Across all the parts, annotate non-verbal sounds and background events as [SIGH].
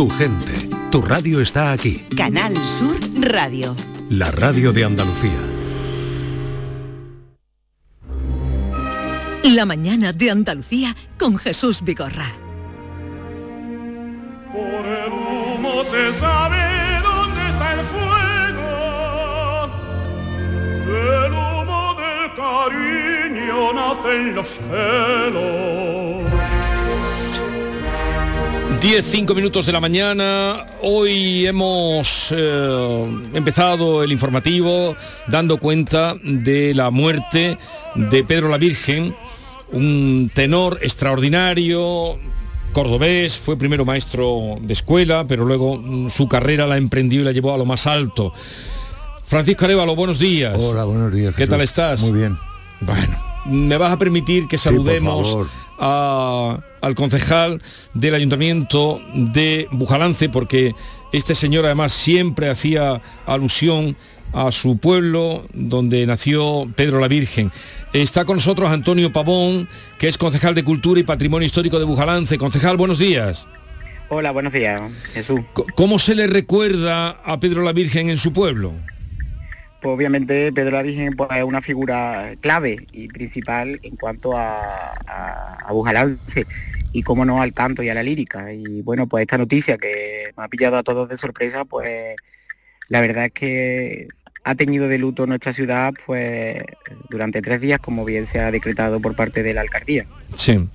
Tu gente, tu radio está aquí. Canal Sur Radio. La radio de Andalucía. La mañana de Andalucía con Jesús Vigorra. Por el humo se sabe dónde está el fuego. Del humo del cariño nacen los celos. 10, 5 minutos de la mañana. Hoy hemos eh, empezado el informativo dando cuenta de la muerte de Pedro la Virgen, un tenor extraordinario, cordobés, fue primero maestro de escuela, pero luego mm, su carrera la emprendió y la llevó a lo más alto. Francisco Arevalo, buenos días. Hola, buenos días. ¿Qué tal estás? Muy bien. Bueno, me vas a permitir que saludemos a- al concejal del ayuntamiento de Bujalance, porque este señor además siempre hacía alusión a su pueblo donde nació Pedro la Virgen. Está con nosotros Antonio Pavón, que es concejal de Cultura y Patrimonio Histórico de Bujalance. Concejal, buenos días. Hola, buenos días, Jesús. ¿Cómo se le recuerda a Pedro la Virgen en su pueblo? Pues obviamente Pedro la Virgen pues, es una figura clave y principal en cuanto a, a, a Bujalance y cómo no al canto y a la lírica. Y bueno, pues esta noticia que me ha pillado a todos de sorpresa, pues la verdad es que ha tenido de luto nuestra ciudad pues durante tres días, como bien se ha decretado por parte de la alcaldía. Sí.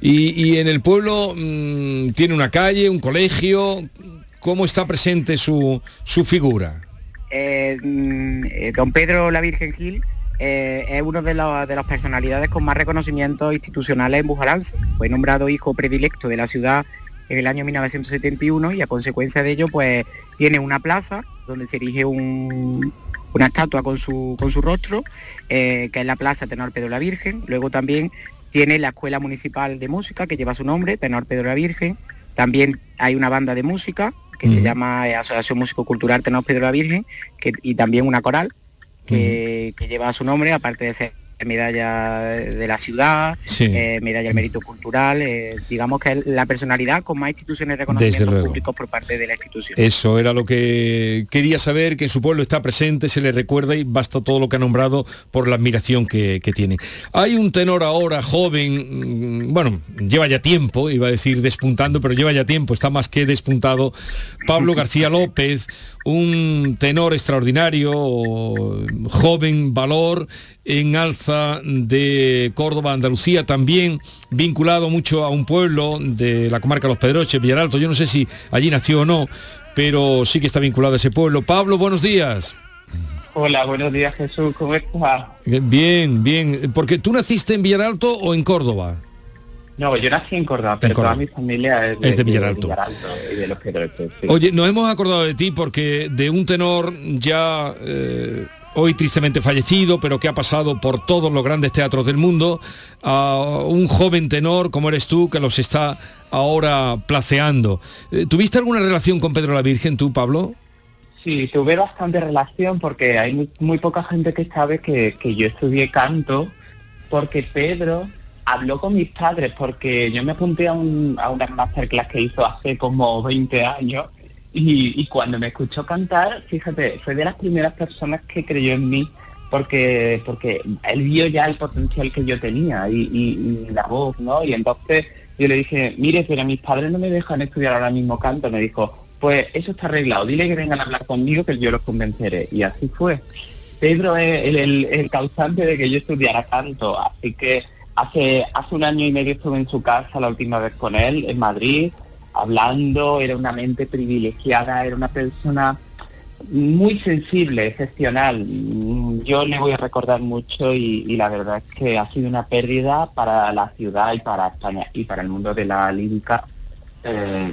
Y, y en el pueblo mm, tiene una calle, un colegio. ¿Cómo está presente su, su figura? Eh, mm, eh, don Pedro la Virgen Gil eh, es uno de, de las personalidades con más reconocimientos institucionales en Bujalance. Fue nombrado hijo predilecto de la ciudad en el año 1971 y a consecuencia de ello pues tiene una plaza donde se erige un- una estatua con su, con su rostro, que es la Plaza Tenor Pedro la Virgen. Luego también tiene la Escuela Municipal de Música que lleva su nombre, Tenor Pedro la Virgen. También hay una banda de música que se llama Asociación Músico Cultural Tenor Pedro la Virgen que- y también una coral que, que lleva su nombre, aparte de ser medalla de la ciudad, Sí. eh, medalla del mérito cultural, eh, digamos que es la personalidad con más instituciones de luego. públicos por parte de la institución. Eso era lo que quería saber, que en su pueblo está presente, se le recuerda y basta todo lo que ha nombrado por la admiración que, que tiene. Hay un tenor ahora joven, mm, bueno, lleva ya tiempo, iba a decir despuntando, pero lleva ya tiempo, está más que despuntado, Pablo García [LAUGHS] López, un tenor extraordinario, joven, valor, en alza de Córdoba, Andalucía, también vinculado mucho a un pueblo de la comarca de Los Pedroches, Villaralto, yo no sé si allí nació o no, pero sí que está vinculado a ese pueblo. Pablo, buenos días. Hola, buenos días Jesús, ¿cómo estás? Bien, bien, porque tú naciste en Villaralto o en Córdoba. No, yo nací en Córdoba, pero Córdoba. toda mi familia es Es de Villaralto. y de los Pedroches, sí. Oye, nos hemos acordado de ti porque de un tenor ya eh, hoy tristemente fallecido, pero que ha pasado por todos los grandes teatros del mundo, a un joven tenor como eres tú que los está ahora placeando. Eh, ¿Tuviste alguna relación con Pedro la Virgen tú, Pablo? Sí, tuve bastante relación porque hay muy, poca gente que sabe que, que yo estudié canto porque Pedro habló con mis padres porque yo me apunté a, un, a una masterclass que hizo hace como 20 años y, y cuando me escuchó cantar, fíjate, fue de las primeras personas que creyó en mí porque porque él vio ya el potencial que yo tenía y, y- y la voz, ¿no? Y entonces yo le dije, mire, pero mis padres no me dejan estudiar ahora mismo canto. Me dijo, pues eso está arreglado, dile que vengan a hablar conmigo que yo los convenceré. Y así fue. Pedro es el, causante de que yo estudiara canto, así que hace, hace un año y medio estuve en su casa la última vez con él, en Madrid, hablando, era una mente privilegiada, era una persona muy sensible. Mm, Yo le voy a recordar mucho y, la verdad es que ha sido una pérdida para la ciudad y para España y para el mundo de la lírica eh,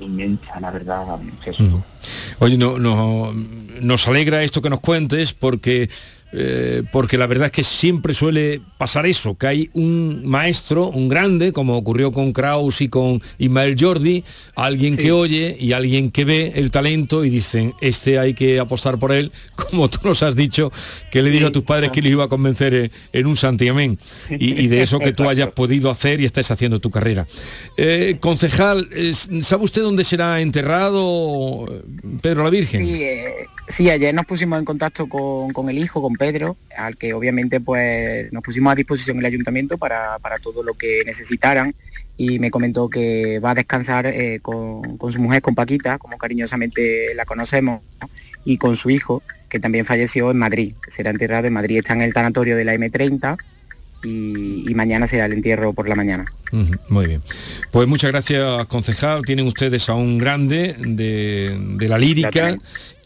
inmensa, la verdad, Jesús. Oye, no- nos alegra esto que nos cuentes porque eh, porque la verdad es que siempre suele pasar eso, que hay un maestro, un grande, como ocurrió con Kraus y con Ismael Jordi, alguien que oye y alguien que ve el talento y dicen, este hay que apostar por él, [LAUGHS] como tú nos has dicho, que le dijo a tus padres que le iba a convencer en, un santiamén, y, y, de eso que tú hayas podido hacer y estés haciendo tu carrera. Eh, concejal, ¿sabe usted dónde será enterrado Pedro la Virgen? Sí, eh, Sí, ayer nos pusimos en contacto con, el hijo, con Pedro, al que obviamente pues nos pusimos a disposición el ayuntamiento para, todo lo que necesitaran. Y me comentó que va a descansar eh, con, su mujer, con Paquita, como cariñosamente la conocemos, y con su hijo, que también falleció en Madrid, será enterrado en Madrid, está en el tanatorio de la M30 y, mañana será el entierro por la mañana. muy bien. Pues muchas gracias, concejal. Tienen ustedes a un grande de, la lírica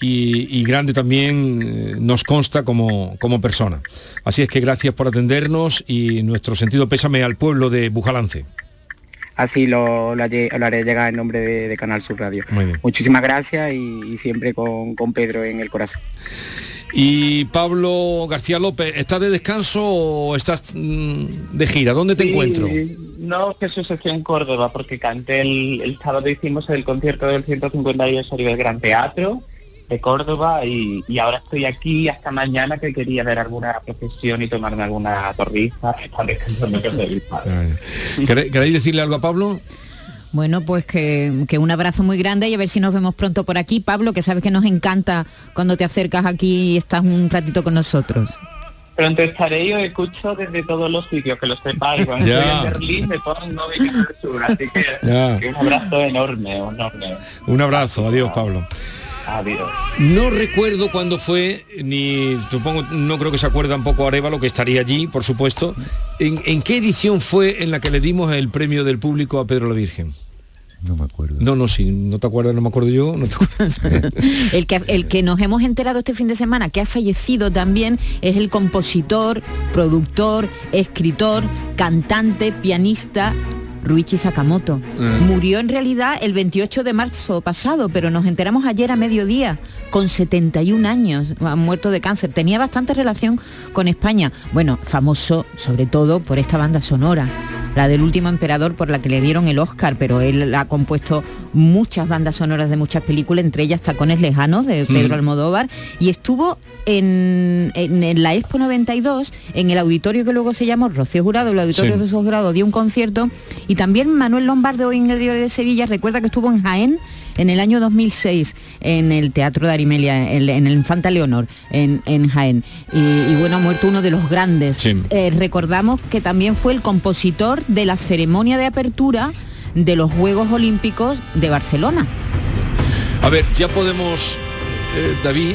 y, grande también eh, nos consta como, como persona. Así es que gracias por atendernos y nuestro sentido pésame al pueblo de Bujalance. Así lo, haré llegar en nombre de, Canal Sur Radio. Muchísimas gracias y, siempre con, con Pedro en el corazón. Y Pablo García López, ¿estás de descanso o estás mm, de gira? ¿Dónde te encuentro? No, Jesús, estoy en Córdoba porque canté el, el sábado hicimos el concierto del 150 aniversario del Gran Teatro de Córdoba y, ahora estoy aquí hasta mañana que quería ver alguna profesión y tomarme alguna torriza. ¿Queréis decirle algo a Pablo? Bueno, pues que, un abrazo muy grande y a ver si nos vemos pronto por aquí. Pablo, que sabes que nos encanta cuando te acercas aquí y estás un ratito con nosotros. Pronto estaré yo escucho desde todos los sitios, que lo sepáis. [LAUGHS] Cuando estoy en Berlín me pongo en del Sur, así que, un abrazo enorme, enorme. Un abrazo, adiós Pablo. Adiós. No recuerdo cuándo fue, ni supongo, no creo que se acuerde tampoco Arevalo, que estaría allí, por supuesto. ¿En, ¿En, qué edición fue en la que le dimos el premio del público a Pedro la Virgen? No me acuerdo. No, no, sí, no te acuerdas, no me acuerdo yo. [LAUGHS] el, que, el que nos hemos enterado este fin de semana, que ha fallecido también, es el compositor, productor, escritor, cantante, pianista Ruichi Sakamoto. Ah. Murió en realidad el 28 de marzo pasado, pero nos enteramos ayer a mediodía, con 71 años, ha muerto de cáncer. Tenía bastante relación con España. Bueno, famoso sobre todo por esta banda sonora la del último emperador por la que le dieron el Oscar, pero él ha compuesto muchas bandas sonoras de muchas películas, entre ellas Tacones Lejanos de Pedro mm. Almodóvar, y estuvo en, la Expo 92, en el auditorio que luego se llamó Rocío Jurado, el auditorio de Rocío Jurado dio un concierto, y también Manuel Lombardo en el diario de Sevilla recuerda que estuvo en Jaén en el año 2006 en el Teatro de Arimelia, en, el Infanta Leonor, en, Jaén. Y, bueno, ha muerto uno de los grandes. Eh, recordamos que también fue el compositor de la ceremonia de apertura de los Juegos Olímpicos de Barcelona. A ver, ya podemos, eh, David,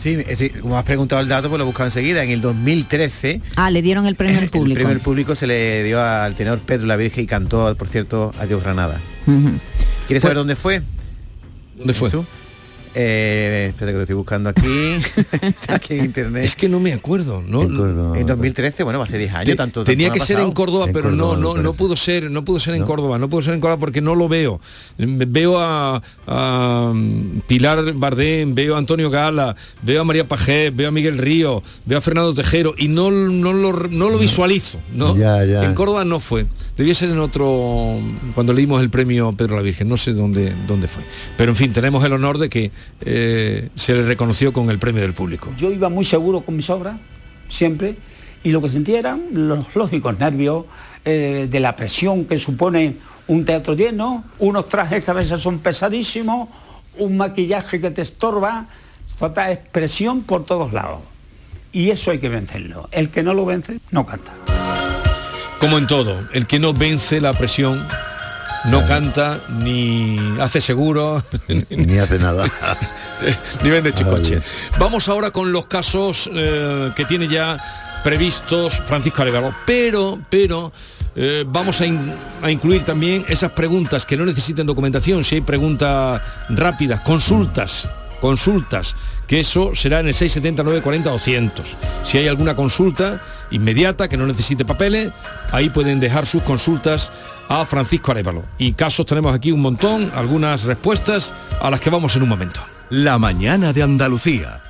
Sí, como has preguntado el dato, pues lo he buscado enseguida. En el 2013... Ah, le dieron el premio al [LAUGHS] público. El premio público se le dio al tenor Pedro la Virgen y cantó, por cierto, Adiós Granada. ¿Quieres saber pues dónde fue? ¿Dónde fue? Eh, espera que lo estoy buscando aquí. [LAUGHS] aquí en internet. Es que no me acuerdo, ¿no? En, 2013, bueno, hace 10 años. tanto, tenía que ser en Córdoba, pero no, no, no pudo ser, no pudo ser en Córdoba, no pudo ser en Córdoba porque no lo veo. Veo a, mm, Pilar Bardén, veo a Antonio Gala, veo a María Pajé, veo a Miguel Río, veo a Fernando Tejero y no, no, lo, no lo visualizo. ¿no? En Córdoba no fue. Debía ser en otro, cuando leímos el premio Pedro la Virgen, no sé dónde, dónde fue. Pero en fin, tenemos el honor de que eh, se le reconoció con el premio del público. Yo iba muy seguro con mis obras, siempre, y lo que sentía eran los lógicos nervios eh, de la presión que supone un teatro lleno, unos trajes que a veces son pesadísimos, un maquillaje que te estorba, falta expresión por todos lados. Y eso hay que vencerlo. El que no lo vence, no canta. Como en todo, el que no vence la presión no canta, ni hace seguro, [LAUGHS] ni hace nada. [LAUGHS] ni vende chicoche. Vamos ahora con los casos eh, que tiene ya previstos Francisco Arevalo, pero, pero eh, vamos a, a, incluir también esas preguntas que no necesiten documentación, si hay preguntas rápidas, consultas, consultas, que eso será en el 679 40 200. Si hay alguna consulta inmediata que no necesite papeles, ahí pueden dejar sus consultas a Francisco Arevalo. Y casos tenemos aquí un montón, algunas respuestas a las que vamos en un momento. La mañana de Andalucía.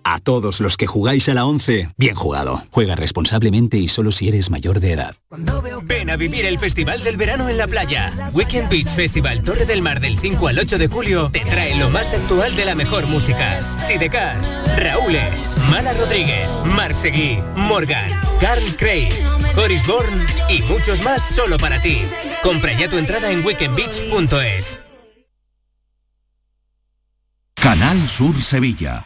A todos los que jugáis a la 11, bien jugado. Juega responsablemente y solo si eres mayor de edad. Ven a vivir el Festival del Verano en la playa. Weekend Beach Festival Torre del Mar del 5 al 8 de julio te trae lo más actual de la mejor música. Sidecars, Raúl, Mala Rodríguez, Marsegui, Morgan, Carl Craig, Horis Bourne y muchos más solo para ti. Compra ya tu entrada en weekendbeach.es. Canal Sur Sevilla.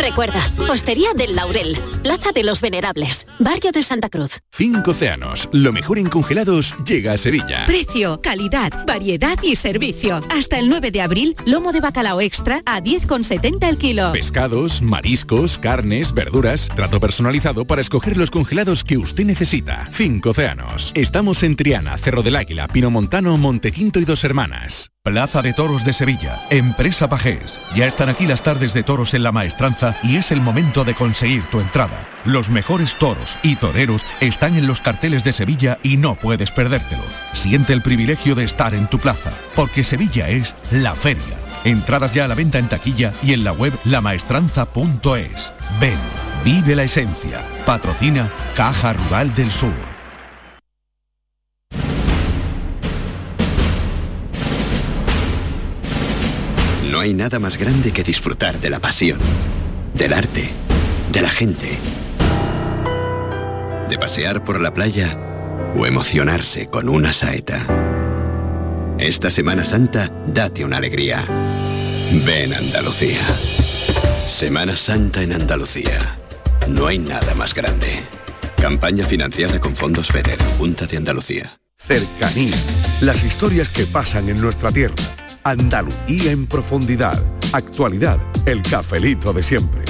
Recuerda, Hostería del Laurel, Plaza de los Venerables, Barrio de Santa Cruz. Cinco océanos, lo mejor en congelados llega a Sevilla. Precio, calidad, variedad y servicio. Hasta el 9 de abril, lomo de bacalao extra a 10,70 el kilo. Pescados, mariscos, carnes, verduras, trato personalizado para escoger los congelados que usted necesita. Cinco océanos. Estamos en Triana, Cerro del Águila, Pinomontano, Montequinto y Dos Hermanas. Plaza de Toros de Sevilla, Empresa Pajés. Ya están aquí las tardes de toros en la maestranza y es el momento de conseguir tu entrada. Los mejores toros y toreros están en los carteles de Sevilla y no puedes perdértelo. Siente el privilegio de estar en tu plaza, porque Sevilla es la feria. Entradas ya a la venta en taquilla y en la web lamaestranza.es. Ven, vive la esencia. Patrocina Caja Rural del Sur. No hay nada más grande que disfrutar de la pasión, del arte, de la gente, de pasear por la playa o emocionarse con una saeta. Esta Semana Santa, date una alegría. Ven Andalucía. Semana Santa en Andalucía. No hay nada más grande. Campaña financiada con fondos FEDER, Junta de Andalucía. Cercanía. Las historias que pasan en nuestra tierra. Andalucía en profundidad. Actualidad. El cafelito de siempre.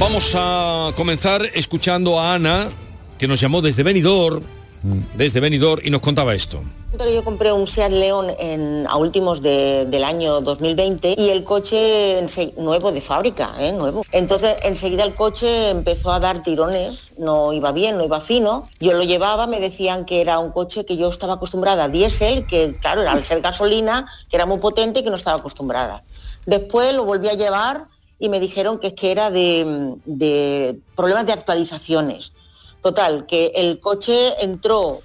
Vamos a comenzar escuchando a Ana, que nos llamó desde Benidorm, desde Benidorm, y nos contaba esto. Yo compré un Seat León a últimos de- del año 2020 y el coche nuevo de fábrica, ¿eh? nuevo. Entonces enseguida el coche empezó a dar tirones, no iba bien, no iba fino. Yo lo llevaba, me decían que era un coche que yo estaba acostumbrada a diésel, que claro, era al ser gasolina, que era muy potente y que no estaba acostumbrada. Después lo volví a llevar y me dijeron que es que era de, de problemas de actualizaciones. Total, que el coche entró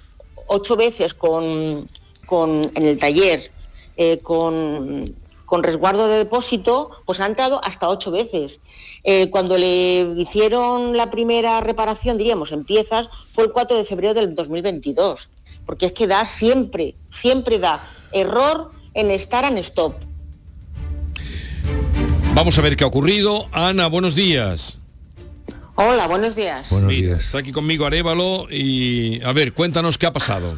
ocho veces con, con- en el taller eh, con, con resguardo de depósito, pues ha entrado hasta ocho veces. Eh, cuando le hicieron la primera reparación, diríamos, en piezas, fue el 4 de febrero del 2022. Porque es que da siempre, siempre da error en estar en stop. Vamos a ver qué ha ocurrido. Ana, buenos días. Hola, buenos días. Mira, Está aquí conmigo Arevalo y a ver, cuéntanos qué ha pasado.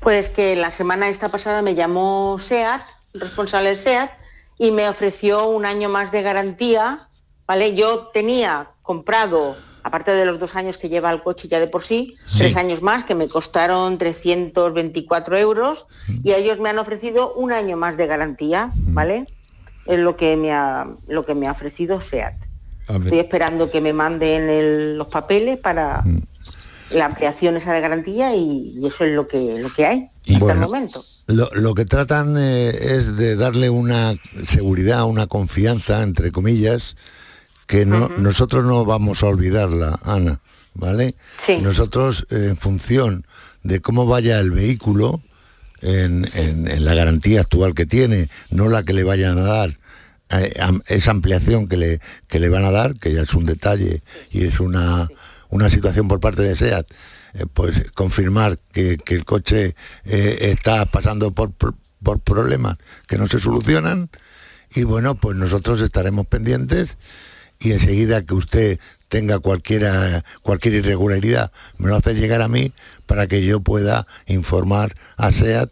Pues que la semana esta pasada me llamó SEAT, responsable del SEAT, y me ofreció un año más de garantía, ¿vale? Yo tenía comprado, aparte de los dos años que lleva el coche ya de por sí, Sí. tres años más que me costaron 324 euros y ellos me han ofrecido un año más de garantía, ¿vale? Es lo que me ha, lo que me ha ofrecido SEAT. Estoy esperando que me manden el- los papeles para la ampliación esa de garantía y, y eso es lo que, lo que hay hasta el momento. Lo, lo que tratan eh, es de darle una seguridad, una confianza, entre comillas, que no, nosotros no vamos a olvidarla, Ana, ¿vale? Nosotros, eh, en función de cómo vaya el vehículo, en, la garantía actual que tiene, no la que le vayan a dar, esa ampliación que le, que le van a dar, que ya es un detalle y es una, una situación por parte de SEAT, eh, pues confirmar que, que el coche eh, está pasando por- por problemas que no se solucionan. Y bueno, pues nosotros estaremos pendientes y enseguida que usted tenga cualquiera, cualquier irregularidad, me lo hace llegar a mí para que yo pueda informar a SEAT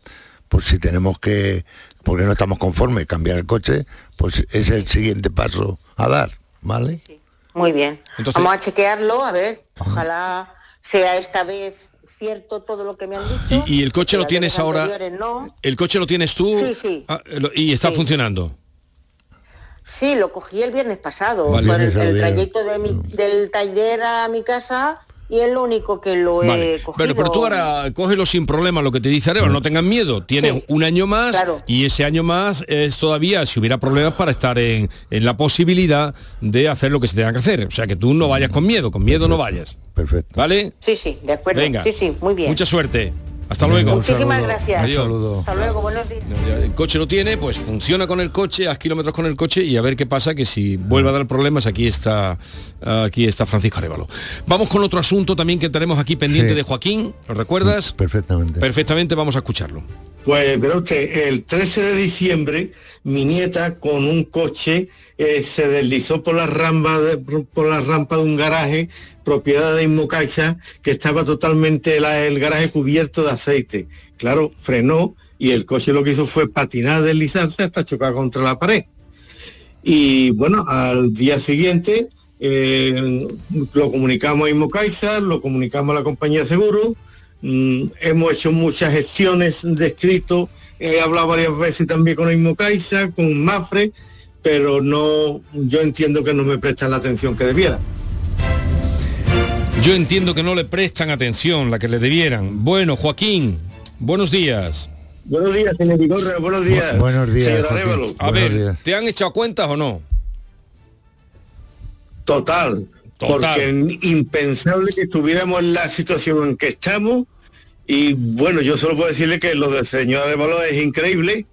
pues si tenemos que, porque no estamos conformes, cambiar el coche, pues es el siguiente paso a dar, ¿vale? Muy bien. Entonces- Vamos a chequearlo, a ver, ojalá sea esta vez cierto todo lo que me han dicho. ¿Y, y el coche lo tienes ahora? No. ¿El coche lo tienes tú? Sí, sí. Ah, lo- y está Sí. funcionando. Sí, lo cogí el viernes pasado. Vale. El, trayecto de mi- del taller a mi casa y es lo único que lo Vale. he cogido. Bueno, pero tú ahora cógelo sin problema, lo que te dice Arevalo, no tengan miedo, tienes Sí. un año más Claro. y ese año más es todavía, si hubiera problemas, para estar en, en la posibilidad de hacer lo que se tenga que hacer. O sea, que tú no vayas con miedo, con miedo no vayas. Perfecto. ¿Vale? Sí, sí, de acuerdo. Venga. Sí, sí, muy bien. Mucha suerte. Hasta luego. Muchísimas gracias. Adiós. Hasta luego, buenos días. El coche lo tiene, pues funciona con el coche, haz kilómetros con el coche y a ver qué pasa, que si vuelve a dar problemas, aquí está aquí está Francisco Arevalo. Vamos con otro asunto también que tenemos aquí pendiente Sí. de Joaquín, ¿lo recuerdas? Perfectamente. Perfectamente, vamos a escucharlo. Pues verá usted, el 13 de diciembre mi nieta con un coche eh, se deslizó por la rampa de, un garaje propiedad de Inmocaixa que estaba totalmente el garaje cubierto de aceite. Claro, frenó y el coche lo que hizo fue patinar, deslizarse hasta chocar contra la pared. Y bueno, al día siguiente eh, lo comunicamos a Inmocaixa, lo comunicamos a la compañía de seguro, mm, hemos hecho muchas gestiones de escrito, he hablado varias veces también con Inmocaixa, con Mafre, pero no, yo entiendo que no me prestan la atención que debiera. Yo entiendo que no le prestan atención la que le debieran. Bueno, Joaquín, buenos días. Buenos días, señor Vigorra, buenos días. Bu- buenos días, señor Joaquín. Arévalo. A Buenos ver, días. ¿te han echado cuentas o no? Total, Total. porque impensable que estuviéramos en la situación en que estamos y bueno, yo solo puedo decirle que lo del señor Arevalo es increíble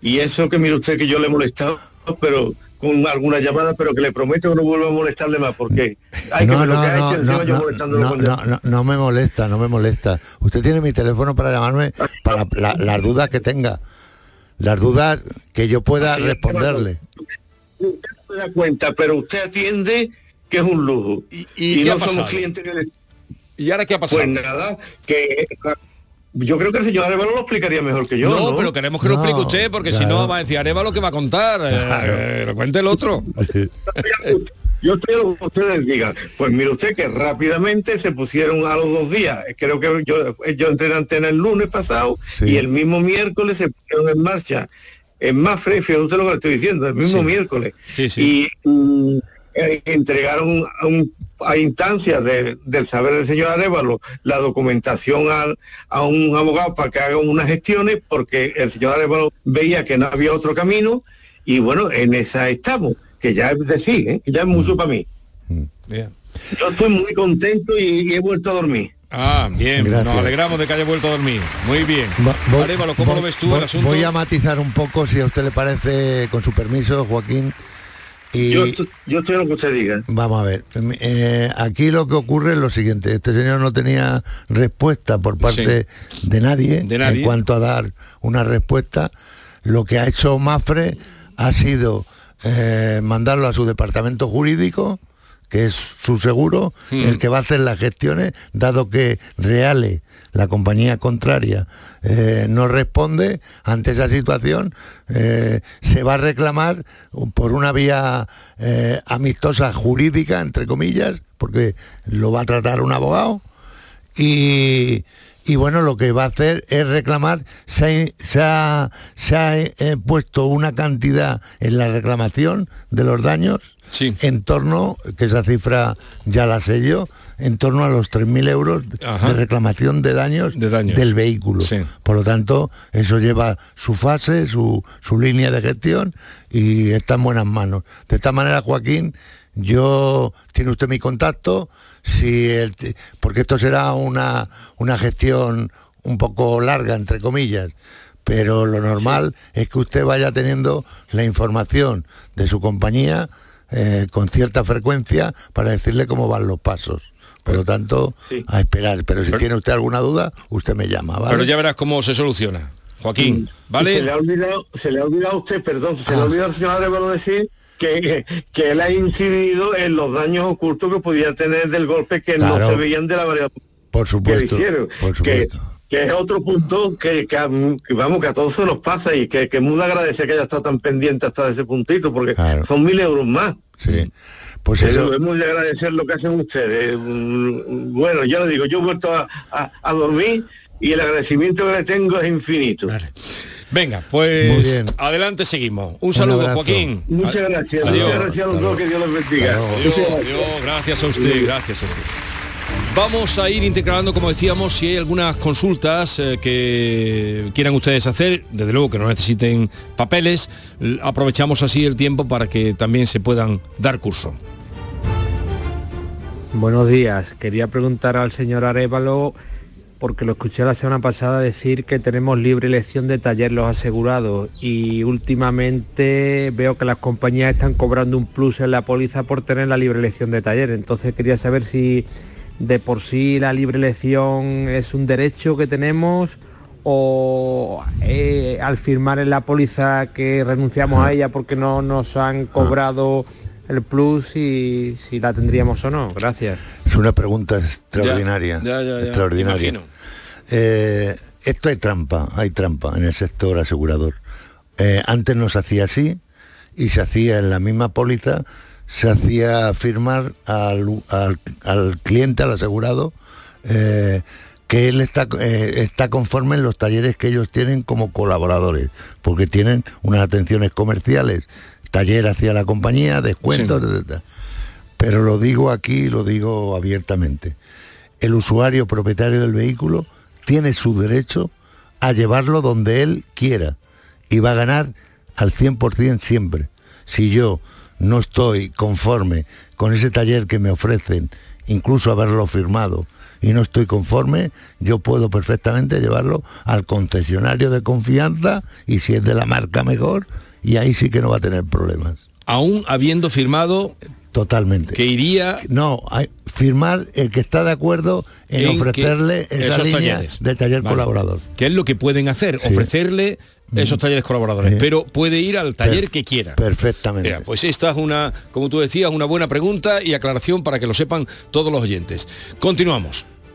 y eso que mire usted que yo le he molestado, pero con alguna llamada, pero que le prometo que no vuelvo a molestarle más porque hay que No, lo no, que ha no, hecho no, yo no, molestándolo no, con no, no, no me molesta, no me molesta. Usted tiene mi teléfono para llamarme para la- las dudas que tenga. Las dudas que yo pueda responderle. Usted no se da cuenta, pero usted atiende que es un lujo. y qué no ha somos pasado? clientes ¿Y ahora qué ha pasado? Pues nada, que yo creo que el señor Arevalo lo explicaría mejor que yo. no, No, pero queremos que lo explique usted, porque si no va a decir Areva lo que va a contar. eh, lo cuente el otro. [LAUGHS] Yo estoy a lo que ustedes digan. Pues mire usted que rápidamente se pusieron a los dos días. Creo que yo, yo entré en antena el lunes pasado y el mismo miércoles se pusieron en marcha. En Mafre, fíjate usted lo que le estoy diciendo, el mismo Sí. miércoles. Sí, sí. Y mm, eh, entregaron a, un- a instancias de- del saber del señor Arevalo la documentación al- a un abogado para que haga unas gestiones porque el señor Arevalo veía que no había otro camino y bueno, en esa estamos, que ya es decir, ¿eh? que ya es mucho para mí. Bien. Yo estoy muy contento y, y he vuelto a dormir. Ah, bien, Gracias. nos alegramos de que haya vuelto a dormir. Muy bien. Arévalo, ¿cómo voy- lo ves tú voy- el asunto? Voy a matizar un poco, si a usted le parece, con su permiso, Joaquín. Y Yo, estoy- yo estoy en lo que usted diga. vamos a ver. eh, aquí lo que ocurre es lo siguiente. Este señor no tenía respuesta por parte de, nadie De nadie. en cuanto a dar una respuesta. Lo que ha hecho Mafre ha sido eh, mandarlo a su departamento jurídico que es su seguro, Hmm. el que va a hacer las gestiones, dado que Reale, la compañía contraria, eh, no responde ante esa situación, eh, se va a reclamar por una vía eh, amistosa jurídica, entre comillas, porque lo va a tratar un abogado, y, y bueno, lo que va a hacer es reclamar, se ha, se ha- se ha, puesto una cantidad en la reclamación de los daños en torno, que esa cifra ya la sé yo, en torno a los 3.000 euros Ajá. de reclamación de daños, daños. del vehículo. Por lo tanto, eso lleva su fase, su, su línea de gestión y está en buenas manos. De esta manera, Joaquín, yo tiene usted mi contacto, si el- porque esto será una, una gestión un poco larga, entre comillas, pero lo normal es que usted vaya teniendo la información de su compañía eh, con cierta frecuencia para decirle cómo van los pasos. Por lo tanto, a esperar. Pero si tiene usted alguna duda, usted me llama, ¿vale? Pero ya verás cómo se soluciona. Joaquín, Y Se le ¿vale? ha olvidado, se le ha olvidado a usted, perdón, se le Ah. ha olvidado al señor Arevalo decir que, que él ha incidido en los daños ocultos que podía tener del golpe que no se veían de la variable Por que supuesto. hicieron. Por que, supuesto. que es otro punto que, que a- que vamos, que a todos se nos pasa y que, que muy agradece que haya estado tan pendiente hasta ese puntito, porque son mil euros más. Sí. Pues Pero eso, es muy de agradecer lo que hacen ustedes. Bueno, ya lo digo, yo he vuelto a, a- a dormir y el agradecimiento que le tengo es infinito. Venga, pues adelante seguimos. Un saludo, abrazo. Joaquín. Muchas gracias, Adiós. muchas gracias a los dos, que Dios los bendiga. Adiós, gracias a usted, gracias a usted. Vamos a ir integrando, como decíamos, si hay algunas consultas eh, que quieran ustedes hacer, desde luego que no necesiten papeles, aprovechamos así el tiempo para que también se puedan dar curso. Buenos días. Quería preguntar al señor Arevalo, porque lo escuché la semana pasada decir que tenemos libre elección de taller los asegurados y últimamente veo que las compañías están cobrando un plus en la póliza por tener la libre elección de taller. Entonces quería saber si de por sí la libre elección es un derecho que tenemos o eh, al firmar en la póliza que renunciamos a ella porque no nos han cobrado el plus y si la tendríamos o no. Gracias. es una pregunta extraordinaria. Ya, ya, ya, extraordinaria. Eh, esto hay trampa, hay trampa en el sector asegurador. Eh, antes no se hacía así y se hacía en la misma póliza, se hacía firmar al, al- al cliente, al asegurado, eh, que él está, eh, está conforme en los talleres que ellos tienen como colaboradores, porque tienen unas atenciones comerciales, taller hacia la compañía, descuentos, Sí. etcétera. Pero lo digo aquí, lo digo abiertamente. El usuario propietario del vehículo tiene su derecho a llevarlo donde él quiera y va a ganar al 100% siempre. Si yo no estoy conforme con ese taller que me ofrecen, incluso haberlo firmado, y no estoy conforme, yo puedo perfectamente llevarlo al concesionario de confianza y si es de la marca mejor, y ahí sí que no va a tener problemas. Aún habiendo firmado Totalmente. que iría No, hay, firmar el que está de acuerdo en, ofrecerle esa línea talleres. de taller Vale. colaborador. que es lo que pueden hacer, Sí. ofrecerle esos talleres colaboradores, pero puede ir al taller que quiera. Perfectamente. Mira, pues esta es una, como tú decías, una buena pregunta y aclaración para que lo sepan todos los oyentes. Continuamos.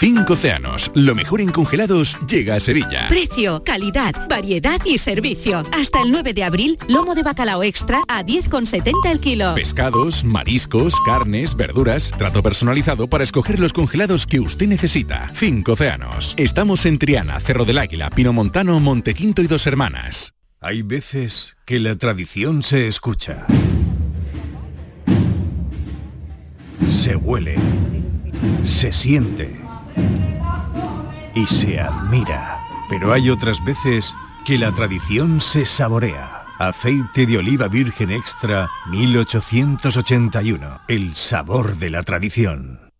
Cinco océanos, lo mejor en congelados llega a Sevilla. Precio, calidad, variedad y servicio. Hasta el 9 de abril, lomo de bacalao extra a 10,70 el kilo. Pescados, mariscos, carnes, verduras, trato personalizado para escoger los congelados que usted necesita. Cinco océanos. Estamos en Triana, Cerro del Águila, Pinomontano, Montequinto y Dos Hermanas. Hay veces que la tradición se escucha. Se huele. Se siente y se admira. Pero hay otras veces que la tradición se saborea. Aceite de oliva virgen extra 1881. El sabor de la tradición.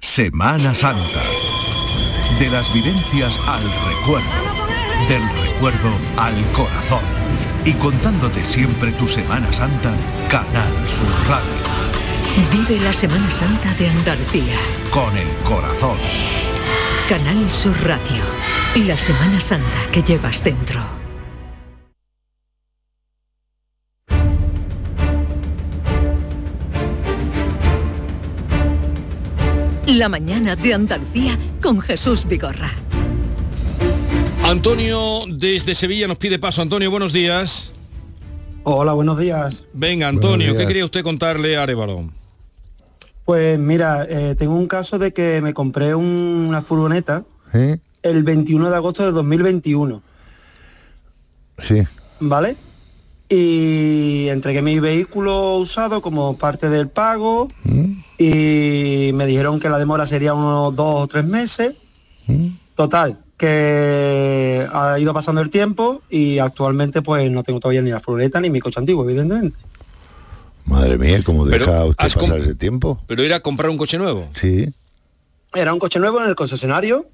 Semana Santa. De las vivencias al recuerdo. Del recuerdo al corazón. Y contándote siempre tu Semana Santa, Canal Sur Radio. Vive la Semana Santa de Andalucía. Con el corazón. Canal Sur Radio. La Semana Santa que llevas dentro. La mañana de Andalucía con Jesús Vigorra. Antonio desde Sevilla nos pide paso. Antonio, buenos días. Hola, buenos días. Venga, Antonio, ¿qué quería usted contarle a Arevalo? Pues mira, eh, tengo un caso de que me compré un- una furgoneta ¿Eh? el 21 de agosto de 2021, Sí. ¿vale? Y entregué mi vehículo usado como parte del pago y me dijeron que la demora sería unos dos o tres meses. Total, que ha ido pasando el tiempo y actualmente pues no tengo todavía ni la furgoneta ni mi coche antiguo, evidentemente. Madre mía, ¿cómo Pero, deja usted ¿has com- pasar ese tiempo? Pero era comprar un coche nuevo. Sí. Era un coche nuevo en el concesionario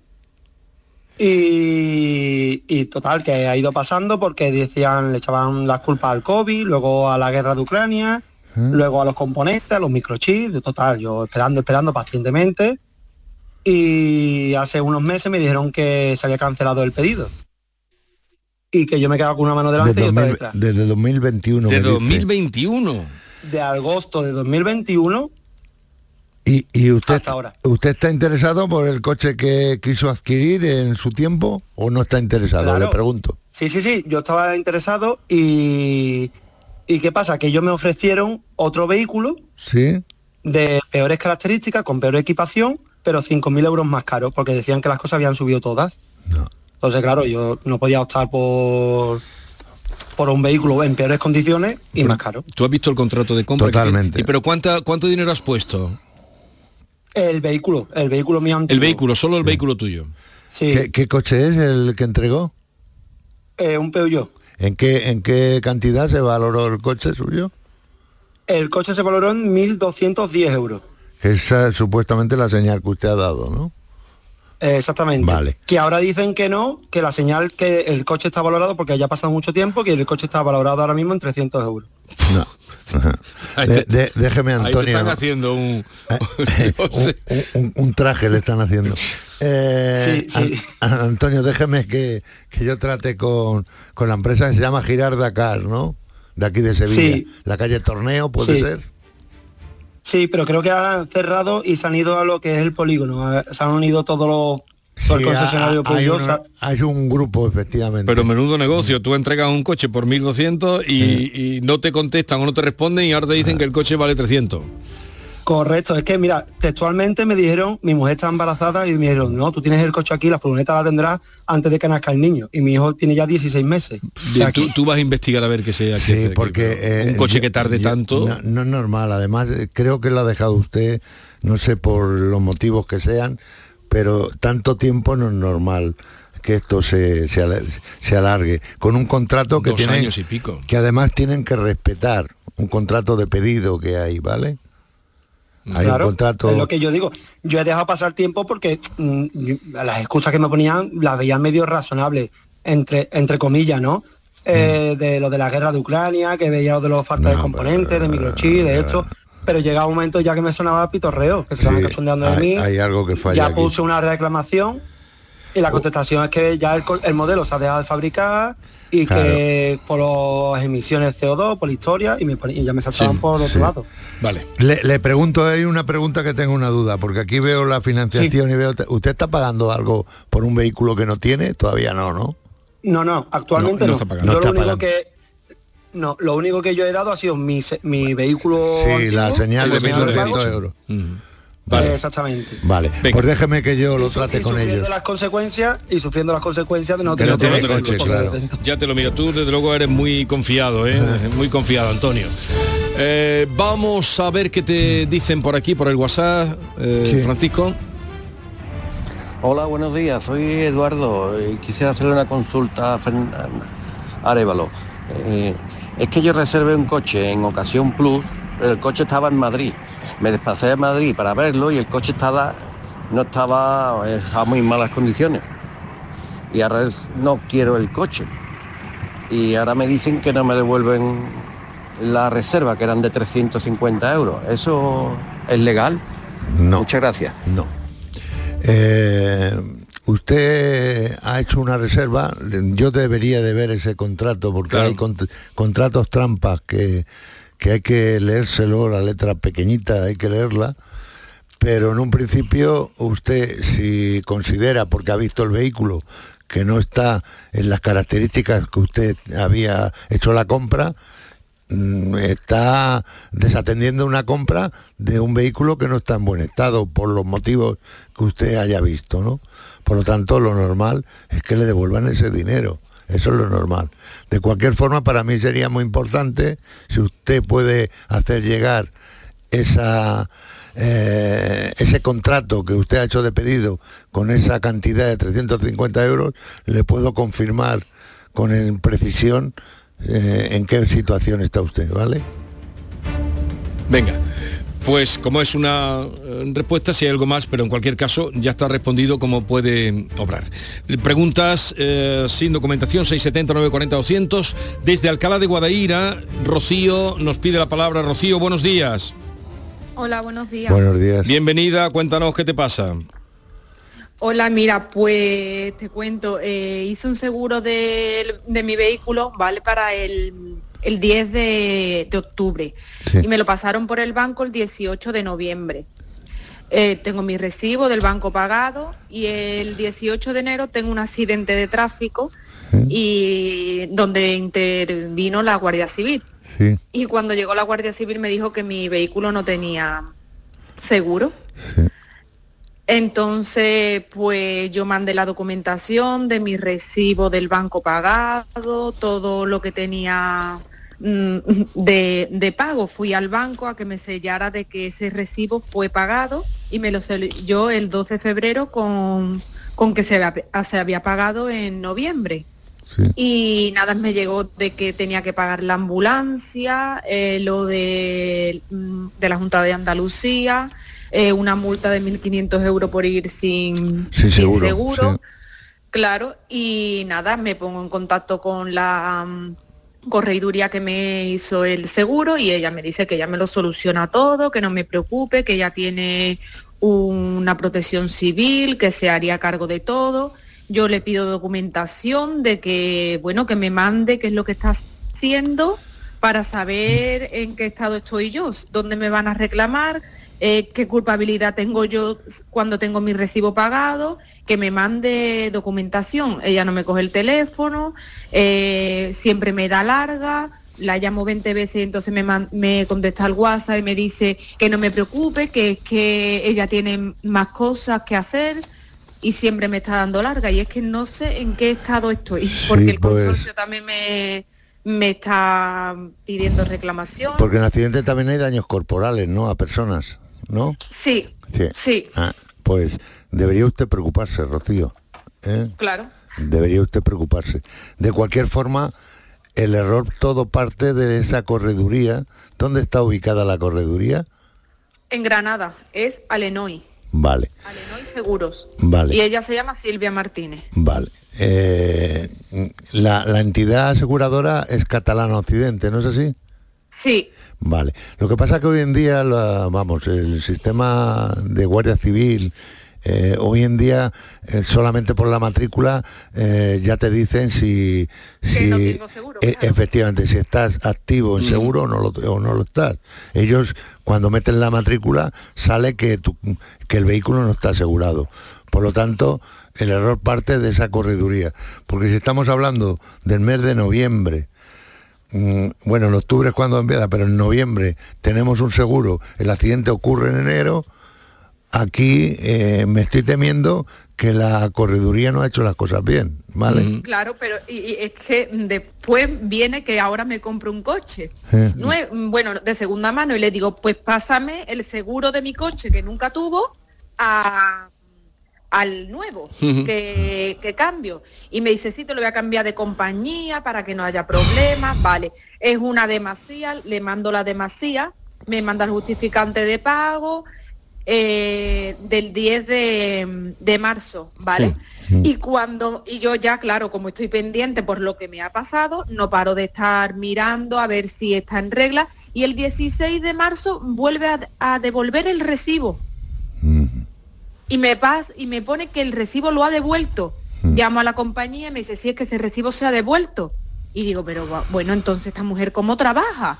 y, y total, que ha ido pasando porque decían, le echaban las culpas al COVID, luego a la guerra de Ucrania, luego a los componentes, a los microchips, de total, yo esperando, esperando pacientemente y hace unos meses me dijeron que se había cancelado el pedido y que yo me quedaba con una mano delante De y otra 2000 detrás. desde 2021. De me dice. 2021. De agosto de 2021 ¿Y, y usted, Hasta ahora. usted está interesado por el coche que quiso adquirir en su tiempo o no está interesado? Claro. Le pregunto. Sí, sí, sí, yo estaba interesado y... ¿Y qué pasa? Que ellos me ofrecieron otro vehículo Sí. de peores características, con peor equipación, pero 5.000 euros más caro, porque decían que las cosas habían subido todas. Entonces, claro, yo no podía optar por por un vehículo en peores condiciones y más caro. Tú has visto el contrato de compra. Totalmente. ¿Y pero cuánta, cuánto dinero has puesto? El vehículo, el vehículo mío antiguo. El vehículo, solo el vehículo tuyo. Sí, ¿Qué, qué coche es el que entregó? eh, un Peugeot. ¿En qué, ¿En qué cantidad se valoró el coche suyo? El coche se valoró en 1.210 euros. Esa es supuestamente la señal que usted ha dado, ¿no? Eh, exactamente. Vale. Que ahora dicen que no, que la señal que el coche está valorado, porque ya ha pasado mucho tiempo, que el coche está valorado ahora mismo en 300 euros. No. De- de- déjeme, Ahí te Antonio. están haciendo un... [LAUGHS] un, un- un traje le están haciendo. Eh, Sí, sí. An- [LAUGHS] Antonio, déjeme que, que yo trate con, con la empresa que se llama Girar Dakar, ¿no? De aquí de Sevilla. Sí. La calle Torneo, ¿puede Sí. ser? Sí, pero creo que han cerrado y se han ido a lo que es el polígono. Se han unido todos los por concesionario hay, hay, un grupo, efectivamente. Pero menudo negocio. Tú entregas un coche por 1.200 y, y, no te contestan o no te responden y ahora te dicen que el coche vale 300. Correcto, es que mira, textualmente me dijeron, mi mujer está embarazada y me dijeron, no, tú tienes el coche aquí, la furgoneta la tendrás antes de que nazca el niño. Y mi hijo tiene ya 16 meses. tú, vas a investigar a ver qué sea. Sí, porque eh, un coche que tarde tanto. No, es normal, además eh, creo que lo ha dejado usted, no sé por los motivos que sean, pero tanto tiempo no es normal que esto se, se, alargue. Con un contrato que tienen años y pico. que además tienen que respetar un contrato de pedido que hay vale hay un contrato es lo que yo digo. Yo he dejado pasar tiempo porque mm, las excusas que me ponían las veía medio razonables entre entre comillas no eh, mm. de lo de la guerra de Ucrania que veía lo de los falta de componentes de microchip de hecho pero llega un momento ya que me sonaba pitorreo, que se estaban cachondeando de mí. Hay algo que falla. Ya puse una reclamación y la contestación es que ya el, modelo se ha dejado de fabricar y que por las emisiones CO2, por la historia, y, me, ya me saltaban por otro lado. Vale. Le, pregunto, hay una pregunta que tengo una duda, porque aquí veo la financiación y veo... ¿Usted está pagando algo por un vehículo que no tiene? Todavía no, ¿no? No, no, actualmente no. no. Yo lo único que no, lo único que yo he dado ha sido mi, mi vehículo. Sí, la señal de 1.200 euros. Vale. exactamente. Vale, pues déjeme que yo lo trate con ellos. las consecuencias y sufriendo las consecuencias de no tener coche, claro. Ya te lo miro, tú desde luego eres muy confiado, ¿eh? [LAUGHS] muy confiado, Antonio. Eh, vamos a ver qué te dicen por aquí, por el WhatsApp, eh, Francisco. Hola, buenos días, soy Eduardo y quisiera hacerle una consulta a Arevalo. Eh, es que yo reservé un coche en Ocasión Plus, el coche estaba en Madrid. Me desplacé a Madrid para verlo y el coche estaba, no estaba en muy malas condiciones. Y ahora no quiero el coche. Y ahora me dicen que no me devuelven la reserva, que eran de 350 euros. ¿Eso es legal? No. Muchas gracias. No. Eh, usted ha hecho una reserva, yo debería de ver ese contrato porque hay contratos trampas que, hay que leérselo, la letra pequeñita hay que leerla, pero en un principio usted si considera, porque ha visto el vehículo, que no está en las características que usted había hecho la compra, está desatendiendo una compra de un vehículo que no está en buen estado por los motivos que usted haya visto, ¿no? Por lo tanto, lo normal es que le devuelvan ese dinero. Eso es lo normal. De cualquier forma, para mí sería muy importante si usted puede hacer llegar esa, eh, ese contrato que usted ha hecho de pedido con esa cantidad de 350 euros, le puedo confirmar con precisión eh, en qué situación está usted, ¿vale? Venga, pues como es una eh, respuesta, si hay algo más, pero en cualquier caso ya está respondido cómo puede obrar. Preguntas eh, sin documentación 670 940 200 desde Alcalá de Guadaira. Rocío nos pide la palabra. Rocío, buenos días. Hola, buenos días. Buenos días. Bienvenida, cuéntanos qué te pasa. Hola, mira, pues te cuento, eh, hice un seguro de, de mi vehículo, ¿vale? Para el el 10 de, octubre y me lo pasaron por el banco el 18 de noviembre. Eh, tengo mi recibo del banco pagado y el 18 de enero tengo un accidente de tráfico y donde intervino la Guardia Civil. Y cuando llegó la Guardia Civil me dijo que mi vehículo no tenía seguro. Entonces, pues yo mandé la documentación de mi recibo del banco pagado, todo lo que tenía Mm, [LAUGHS] de, pago. Fui al banco a que me sellara de que ese recibo fue pagado y me lo selló el 12 de febrero con, con que se había, se había pagado en noviembre. Y nada, me llegó de que tenía que pagar la ambulancia, eh, lo de, mm, de, la Junta de Andalucía, eh, una multa de 1.500 euros por ir sin, seguro. Claro, y nada, me pongo en contacto con la mm, correiduría que me hizo el seguro y ella me dice que ella me lo soluciona todo, que no me preocupe, que ella tiene una protección civil, que se haría cargo de todo. Yo le pido documentación de que, bueno, que me mande qué es lo que está haciendo para saber en qué estado estoy yo, dónde me van a reclamar, eh, qué culpabilidad tengo yo cuando tengo mi recibo pagado, que me mande documentación. Ella no me coge el teléfono, eh, siempre me da larga, la llamo 20 veces y entonces me, me contesta al WhatsApp y me dice que no me preocupe, que es que ella tiene más cosas que hacer y siempre me está dando larga y es que no sé en qué estado estoy, porque el pues. consorcio también me, me está pidiendo reclamación. Porque en accidente también hay daños corporales, ¿no? A personas. ¿No? Sí. Sí. Ah, pues debería usted preocuparse, Rocío. ¿eh? Claro. Debería usted preocuparse. De cualquier forma, el error todo parte de esa correduría. ¿Dónde está ubicada la correduría? En Granada, es Alenoy. Vale. Alenoy Seguros. Vale. Y ella se llama Silvia Martínez. Vale. Eh, la, la, entidad aseguradora es Catalana Occidente, ¿no es así? Sí. Vale. Lo que pasa es que hoy en día, vamos, el sistema de Guardia Civil, eh, hoy en día eh, solamente por la matrícula eh, ya te dicen si, efectivamente si estás activo en mm. seguro o no, lo, o no lo estás. Ellos cuando meten la matrícula sale que, que el vehículo no está asegurado. Por lo tanto, el error parte de esa correduría. Porque si estamos hablando del mes de noviembre, Mm, bueno, en octubre es cuando empieza, pero en noviembre tenemos un seguro, el accidente ocurre en enero, aquí eh, me estoy temiendo que la correduría no ha hecho las cosas bien, ¿vale? Claro, pero y, es que después viene que ahora me compro un coche, eh. bueno, de segunda mano, y le digo, pues pásame el seguro de mi coche que nunca tuvo a al nuevo que, cambio. Y me dice, sí, te lo voy a cambiar de compañía para que no haya problemas. Vale, es una demasía, le mando la demasía, me manda el justificante de pago eh, del 10 de, marzo, ¿vale? Y cuando, y yo ya, claro, como estoy pendiente por lo que me ha pasado, no paro de estar mirando a ver si está en regla. Y el 16 de marzo vuelve a, devolver el recibo y me pas, y me pone que el recibo lo ha devuelto. Mm. Llamo a la compañía y me dice, si es que ese recibo se ha devuelto. Y digo, pero bueno, entonces esta mujer cómo trabaja.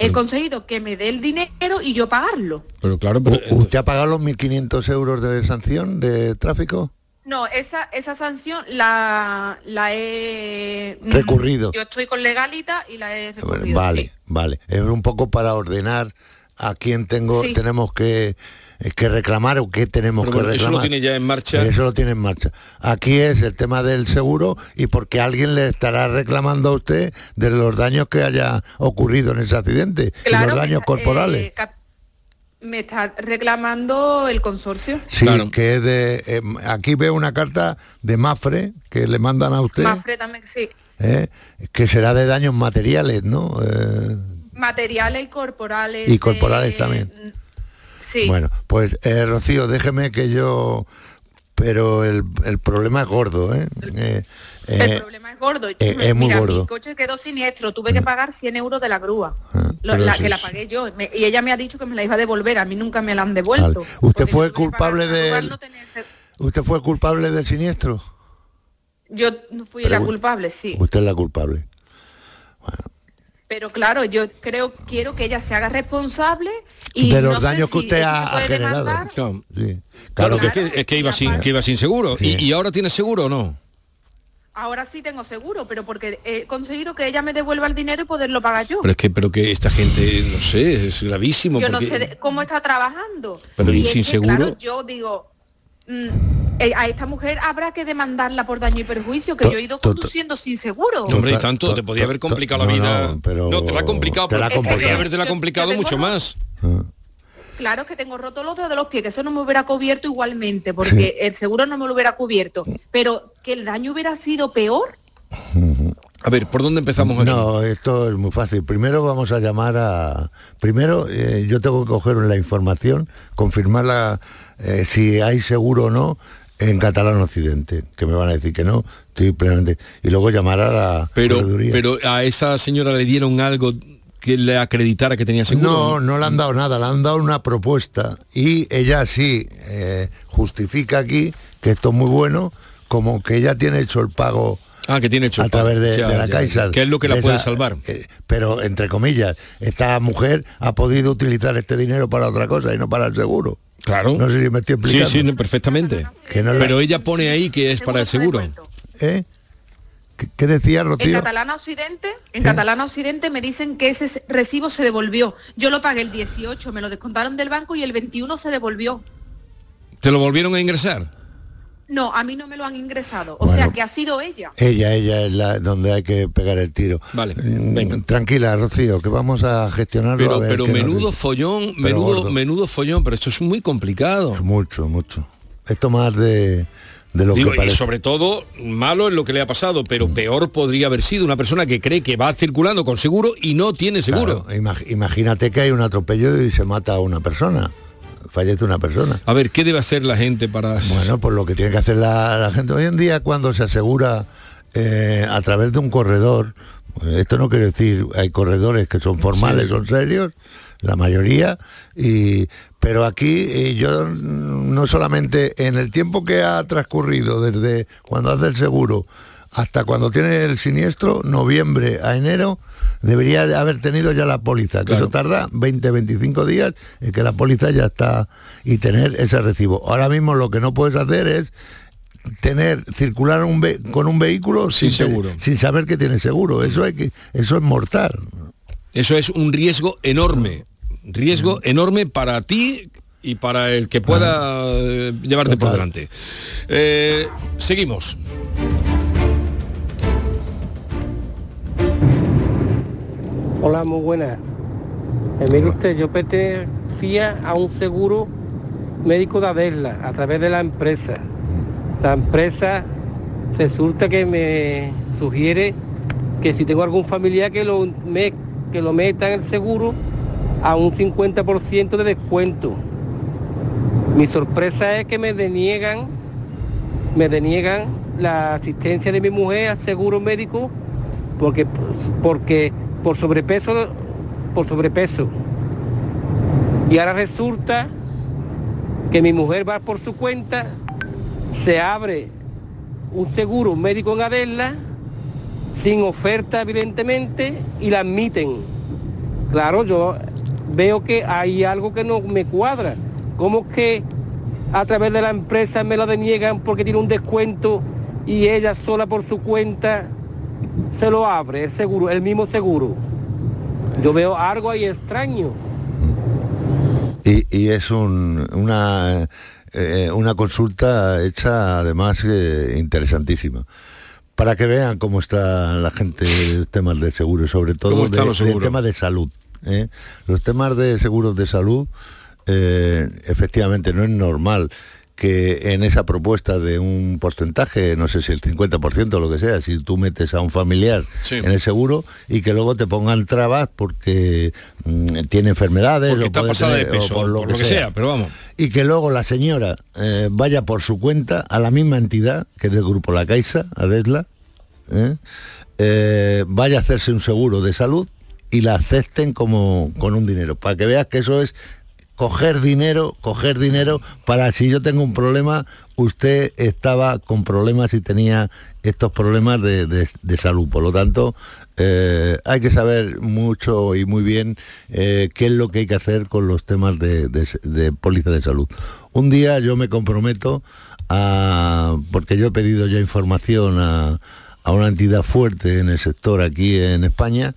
He conseguido que me dé el dinero y yo pagarlo. Pero claro, ¿usted ha pagado los 1.500 euros de sanción de tráfico? No, esa, esa sanción la, la he... Mm, Recurrido. Yo estoy con legalita y la he recurrido. Vale, vale. Es un poco para ordenar a quién tengo, tenemos que que reclamar o qué tenemos que reclamar. Eso lo tiene ya en marcha. Eso lo tiene en marcha. Aquí es el tema del seguro y porque alguien le estará reclamando a usted de los daños que haya ocurrido en ese accidente, los daños corporales. Eh, me está reclamando el consorcio. Sí, que es de... Eh, aquí veo una carta de Mafre que le mandan a usted. Mafre también, sí. Eh, que será de daños materiales, ¿no? materiales y corporales. Y corporales también bueno, pues eh, Rocío, déjeme que yo pero el, problema es gordo, ¿eh? eh, el eh, problema es gordo. es muy gordo. Mi coche quedó siniestro, tuve que pagar 100 euros de la grúa, ah, la que la pagué yo. y ella me ha dicho que me la iba a devolver, a mí nunca me la han devuelto. ¿Usted fue culpable de ¿Usted fue culpable del siniestro? Yo fui la culpable, sí. Usted es la culpable. Bueno, pero claro, yo creo, quiero que ella se haga responsable y de los daños que usted ha, generado. Claro, que, es que, iba sin, que iba sin seguro. ¿Y, ahora tiene seguro o no? Ahora sí tengo seguro, pero porque he conseguido que ella me devuelva el dinero y poderlo pagar yo. Pero es que, pero que esta gente, no sé, es gravísimo. Yo no sé cómo está trabajando. Pero y, sin seguro. yo digo, Mm, eh, a esta mujer habrá que demandarla por daño y perjuicio, que yo he ido conduciendo sin seguro. hombre, y tanto, te podía haber complicado la vida. No, pero no, te la ha complicado, pero podría haberte la complicado mucho más. Ah. Claro que tengo roto los dedos de los pies, que eso no me hubiera cubierto igualmente, porque el seguro no me lo hubiera cubierto. Pero que el daño hubiera sido peor. A ver, ¿por dónde empezamos? No, esto es muy fácil. Primero vamos a llamar a... Primero eh, yo tengo que coger la información, confirmarla eh, si hay seguro o no en Catalán Occidente, que me van a decir que no, estoy plenamente... Y luego llamar a la... Pero, pero a esa señora le dieron algo que le acreditara que tenía seguro. No, no le han dado nada, le han dado una propuesta y ella sí eh, justifica aquí que esto es muy bueno, como que ella tiene hecho el pago Ah, que tiene hecho a través de, de la Caixa. Que es lo que la de puede salvar. eh, pero entre comillas, esta mujer ha podido utilizar este dinero para otra cosa y no para el seguro. Claro. No sé si me estoy Sí, explicando. sí, no, perfectamente. Que no la- Pero ella pone ahí que es para el seguro. ¿Eh? ¿Qué, qué decía En Rocío? Catalana Occidente, en Catalana Occidente me dicen que ese recibo se devolvió. Yo lo pagué el 18, me lo descontaron del banco y el 21 se devolvió. ¿Te lo volvieron a ingresar? No, a mí no me lo han ingresado. O sea que ha sido ella. Ella, ella es la donde hay que pegar el tiro. Vale, Mm, Tranquila, Rocío, que vamos a gestionarlo. Pero, a ver pero nos menudo follón, Pero menudo, gordo. menudo follón, pero esto es muy complicado. Mucho, mucho. Esto más de, de lo Digo, que y sobre todo, malo es lo que le ha pasado, pero peor podría haber sido una persona que cree que va circulando con seguro y no tiene seguro. Claro, imag- imagínate que hay un atropello y se mata a una persona. Fallece una persona. A ver, ¿qué debe hacer la gente para...? Bueno, pues lo que tiene que hacer la, la gente hoy en día cuando se asegura eh, a través de un corredor, pues esto no quiere decir, hay corredores que son formales, Sí. son serios, la mayoría, y, pero aquí eh, yo no solamente en el tiempo que ha transcurrido desde cuando hace el seguro hasta cuando tiene el siniestro, noviembre a enero, debería de haber tenido ya la póliza, que eso tarda 20, 25 días en que la póliza ya está y tener ese recibo. Ahora mismo lo que no puedes hacer es tener circular un ve- con un vehículo sin, seguro. sin saber que tiene seguro. Eso hay que eso es mortal. Eso es un riesgo enorme, riesgo enorme para ti y para el que pueda eh, llevarte por delante. Eh, seguimos. Hola, muy buenas. Eh, mire usted, yo pertenecía a un seguro médico de Adesla a través de la empresa. La empresa resulta que me sugiere que si tengo algún familiar que lo, me- que lo meta en el seguro a un 50% de descuento. Mi sorpresa es que me deniegan, me deniegan la asistencia de mi mujer al seguro médico porque, porque por sobrepeso, por sobrepeso. Y ahora resulta que mi mujer va por su cuenta, se abre un seguro médico en Adela, sin oferta evidentemente, y la admiten. Claro, yo veo que hay algo que no me cuadra. ¿Cómo que a través de la empresa me la deniegan porque tiene un descuento y ella sola por su cuenta se lo abre el seguro, el mismo seguro? Yo veo algo ahí extraño. Y, y es un- una, eh, una consulta hecha además eh, interesantísima. Para que vean cómo está la gente de temas de seguro, y sobre todo ¿Cómo de, los de seguros? temas de salud. ¿eh? Los temas de seguros de salud, eh, efectivamente, no es normal que en esa propuesta de un porcentaje, no sé si el 50% o lo que sea, si tú metes a un familiar Sí. en el seguro y que luego te pongan trabas porque mm, tiene enfermedades Porque o está pasada de tener- o por lo, que, sea. pero vamos. Y que luego la señora eh, vaya por su cuenta a la misma entidad, que es del grupo La Caixa, Adesla, ¿eh? Eh, vaya a hacerse un seguro de salud y la acepten como con un dinero, para que veas que eso es coger dinero, coger dinero para si yo tengo un problema, usted estaba con problemas y tenía estos problemas de, de- salud. Por lo tanto, eh, hay que saber mucho y muy bien eh, qué es lo que hay que hacer con los temas de, de, de póliza de salud. Un día yo me comprometo a, porque yo he pedido ya información a, a una entidad fuerte en el sector aquí en España,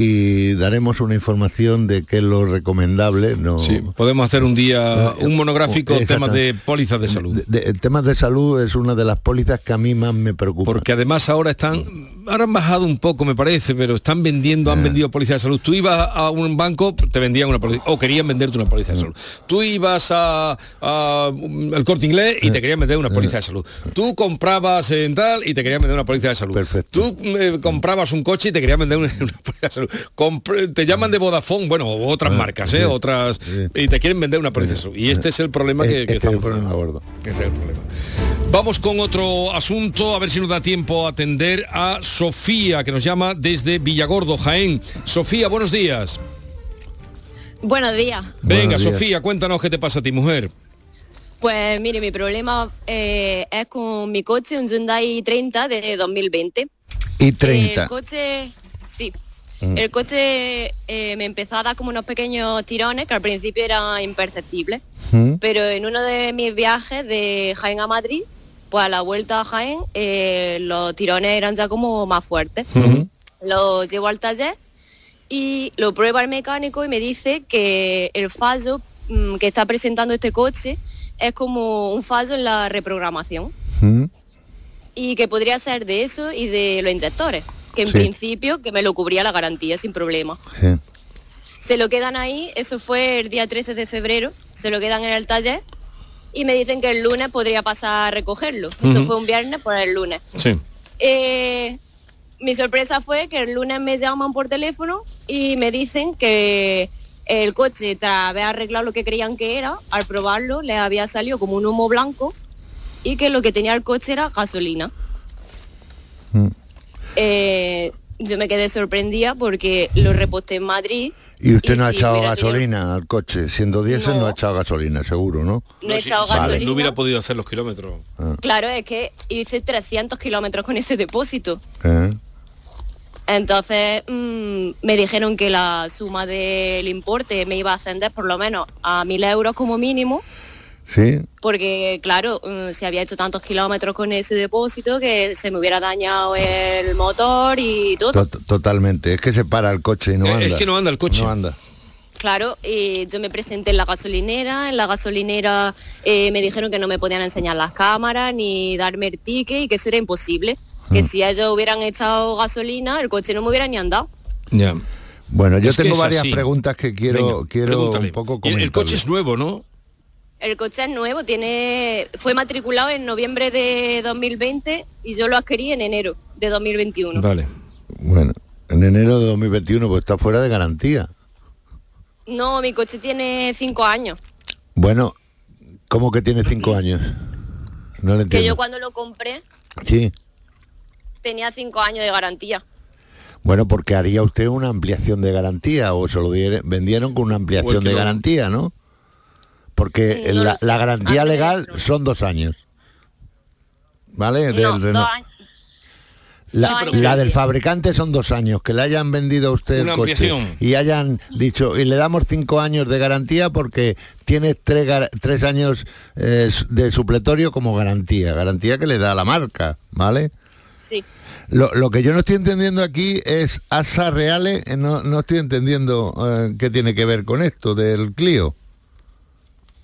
y daremos una información de qué es lo recomendable. No, Sí, podemos hacer un día, un monográfico, Exacto. temas de pólizas de salud. De- de- temas de salud es una de las pólizas que a mí más me preocupa. Porque además ahora están, ahora han bajado un poco me parece, pero están vendiendo, Eh. han vendido pólizas de salud. Tú ibas a un banco, te vendían una póliza, o querían venderte una póliza de salud. Tú ibas a, a, al corte inglés y te querían vender una póliza de salud. Tú comprabas en tal y te querían vender una póliza de salud. Tú eh, comprabas un coche y te querían vender una, [LAUGHS] una póliza de salud. Te llaman de Vodafone, bueno, otras marcas, ¿eh? otras, y te quieren vender una salud. Y este es el problema que, que Este es el estamos problema gordo. Este es el problema. Vamos con otro asunto, a ver si nos da tiempo a atender a Sofía, que nos llama desde Villagordo, Jaén. Sofía, buenos días. Buenos días. Venga, Buenos días. Sofía, cuéntanos qué te pasa a ti, mujer. Pues mire, mi problema eh, es con mi coche, un Hyundai 30 de 2020. Y 30. El coche, sí. Mm. El coche eh, me empezó a dar como unos pequeños tirones que al principio eran imperceptibles. Mm. Pero en uno de mis viajes de Jaén a Madrid, pues a la vuelta a Jaén, eh, los tirones eran ya como más fuertes. Lo llevo al taller y lo prueba el mecánico y me dice que el fallo mm, que está presentando este coche es como un fallo en la reprogramación Mm. y que podría ser de eso y de los inyectores, que en Sí. principio que me lo cubría la garantía sin problema. Sí. Se lo quedan ahí, eso fue el día 13 de febrero, se lo quedan en el taller y me dicen que el lunes podría pasar a recogerlo. Eso fue un viernes, pues el lunes. Sí. Eh, mi sorpresa fue que el lunes me llaman por teléfono y me dicen que el coche, tras haber arreglado lo que creían que era, al probarlo les había salido como un humo blanco y que lo que tenía el coche era gasolina. Eh, yo me quedé sorprendida porque lo reposté en Madrid. Y usted no ha si echado tenido- gasolina al coche, siendo diésel no. No. ha echado gasolina, seguro, ¿no? No he echado Vale, gasolina. No hubiera podido hacer los kilómetros. Claro, es que hice 300 kilómetros con ese depósito. ¿Eh? Entonces mm, me dijeron que la suma del importe me iba a ascender por lo menos a mil euros como mínimo, Sí, porque claro, mm, se había hecho tantos kilómetros con ese depósito que se me hubiera dañado el motor y todo. to- totalmente. Es que se para el coche y no Eh, anda. es que no anda el coche. No anda. Claro, y yo me presenté en la gasolinera, en la gasolinera eh, me dijeron que no me podían enseñar las cámaras ni darme el ticket y que eso era imposible. Que si ellos hubieran echado gasolina, el coche no me hubiera ni andado. Ya. Bueno, yo Es tengo varias así. preguntas que quiero, Venga, quiero un poco el- comentar. el coche es nuevo, ¿no? El coche es nuevo, tiene fue matriculado en noviembre de 2020 y yo lo adquirí en enero de 2021. Vale. Bueno, en enero de 2021 pues está fuera de garantía. No, mi coche tiene cinco años. Bueno, ¿cómo que tiene cinco años? No le Que yo entiendo. cuando lo compré Sí. tenía cinco años de garantía. Bueno, porque haría usted una ampliación de garantía o se lo diere- vendieron con una ampliación Pues de garantía, ¿no? Porque No la, garantía legal son dos años. ¿Vale? Del No, dos Renault. años. La, Sí, del fabricante son dos años, que le hayan vendido a usted Una el coche ampliación. y hayan dicho, y le damos cinco años de garantía porque tiene tres, tres años eh, de supletorio como garantía, garantía que le da la marca, ¿vale? Sí. Lo, lo que yo no estoy entendiendo aquí es ASA Reales, eh, no, no estoy entendiendo eh, qué tiene que ver con esto del Clio.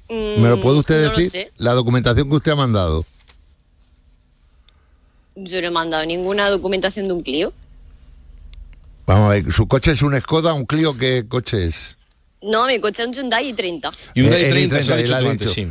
¿Me lo puede usted Mm, no decir? La documentación que usted ha mandado. Yo no he mandado ninguna documentación de un Clio. Vamos a ver, su coche es un Skoda, un Clio, ¿qué coche es? No, mi coche es un Hyundai 30. Y un Eh, Dai el 30, se lo ha i30, dicho antes, sí.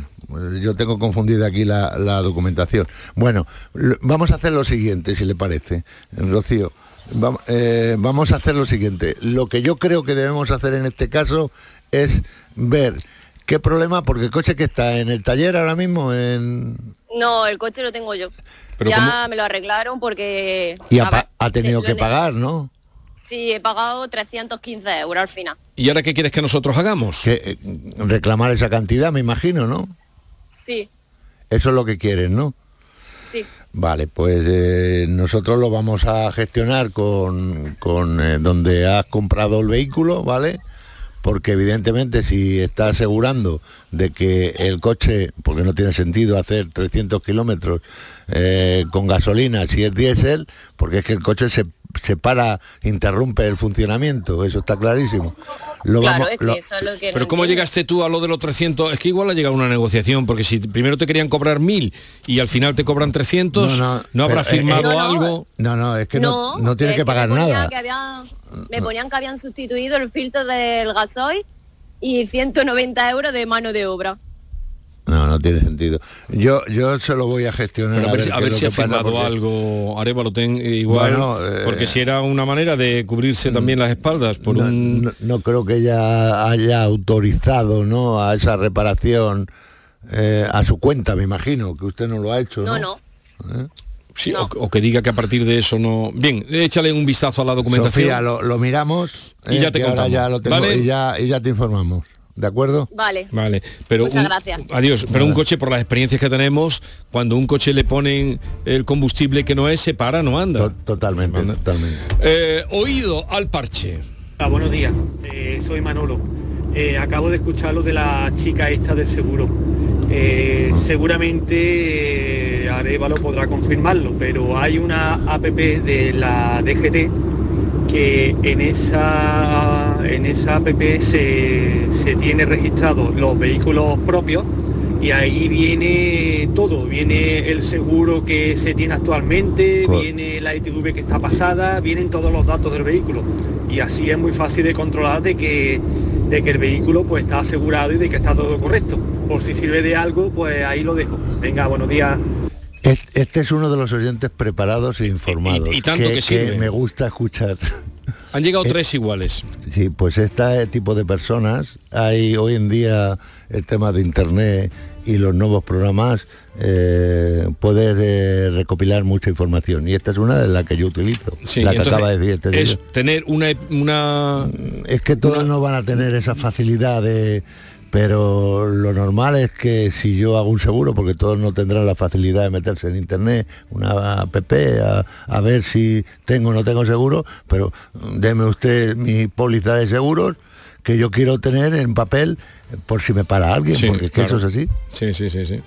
Yo tengo confundida aquí la, la documentación. Bueno, lo- vamos a hacer lo siguiente, si le parece, Rocío. Vam- eh, vamos a hacer lo siguiente. Lo que yo creo que debemos hacer en este caso es ver qué problema, porque el coche que está en el taller ahora mismo en, No, el coche lo tengo yo. Pero ya ¿cómo? me lo arreglaron porque... y ha, ver, tenido que pagar, ¿no? Sí, he pagado 315 euros al final. ¿Y ahora qué quieres que nosotros hagamos? Que, eh, reclamar esa cantidad, me imagino, ¿no? Sí, Eso es lo que quieren, ¿no? sí. Vale, pues eh, nosotros lo vamos a gestionar con, con eh, donde has comprado el vehículo, ¿vale? Porque evidentemente si está asegurando de que el coche, porque no tiene sentido hacer 300 kilómetros eh, con gasolina si es diésel, porque es que el coche se, se para, interrumpe el funcionamiento, eso está clarísimo. Lo claro, vamos- es que lo- eso es lo que... Pero no ¿cómo entiendo. llegaste tú a lo de los 300? Es que igual ha llegado una negociación, porque si primero te querían cobrar 1000 y al final te cobran 300, no, habrá pero, eh, firmado eh, algo. No, no, es que no, no tiene es que pagar nada. que habían- me ponían que habían sustituido el filtro del gasoil y 190 euros de mano de obra. No, no tiene sentido. Yo, yo se lo voy a gestionar. Pero a ver, si- a ver si ha firmado porque- algo Arevalo ten eh, igual, Bueno, eh, porque si era una manera de cubrirse también las espaldas por no, un... no- no creo que ella haya autorizado ¿no? a esa reparación eh, a su cuenta, me imagino, que usted no lo ha hecho. No, No, no. ¿Eh? Sí, o, o que diga que a partir de eso no... Bien, échale un vistazo a la documentación. Sofía, lo, lo miramos Y ya eh, te que ahora contamos, ya lo tengo, ¿vale? y, ya, y ya te informamos. ¿De acuerdo? Vale. Vale, pero Muchas un- gracias. adiós, pero un coche por las experiencias que tenemos, cuando un coche le ponen el combustible que no es, se para, no anda. totalmente, totalmente. Eh, oído al parche. Ah, buenos días, Eh, soy Manolo. Eh, acabo de escuchar lo de la chica esta del seguro. Eh, seguramente eh, Arevalo podrá confirmarlo, pero hay una APP de la DGT que en esa, en esa APP se, se tiene registrados los vehículos propios y ahí viene todo, viene el seguro que se tiene actualmente, viene la ITV que está pasada, vienen todos los datos del vehículo y así es muy fácil de controlar de que, de que el vehículo pues está asegurado y de que está todo correcto. Por si sirve de algo, pues ahí lo dejo. Venga, buenos días. Es- Este es uno de los oyentes preparados e informados. y tanto que sirve. me gusta escuchar. [LAUGHS] Han llegado Eh, tres iguales. Sí, pues este tipo de personas, hay hoy en día el tema de internet y los nuevos programas, eh, poder eh, recopilar mucha información. Y esta es una de las que yo utilizo, Sí, la que acaba de decir este es tener una, una Es que todos no van a tener esa facilidad de... Pero lo normal es que si yo hago un seguro, porque todos no tendrán la facilidad de meterse en internet, una app, a, a ver si tengo o no tengo seguro, pero deme usted mi póliza de seguros que yo quiero tener en papel por si me para alguien, Sí, porque es que claro. eso es así. Sí, sí, sí, sí.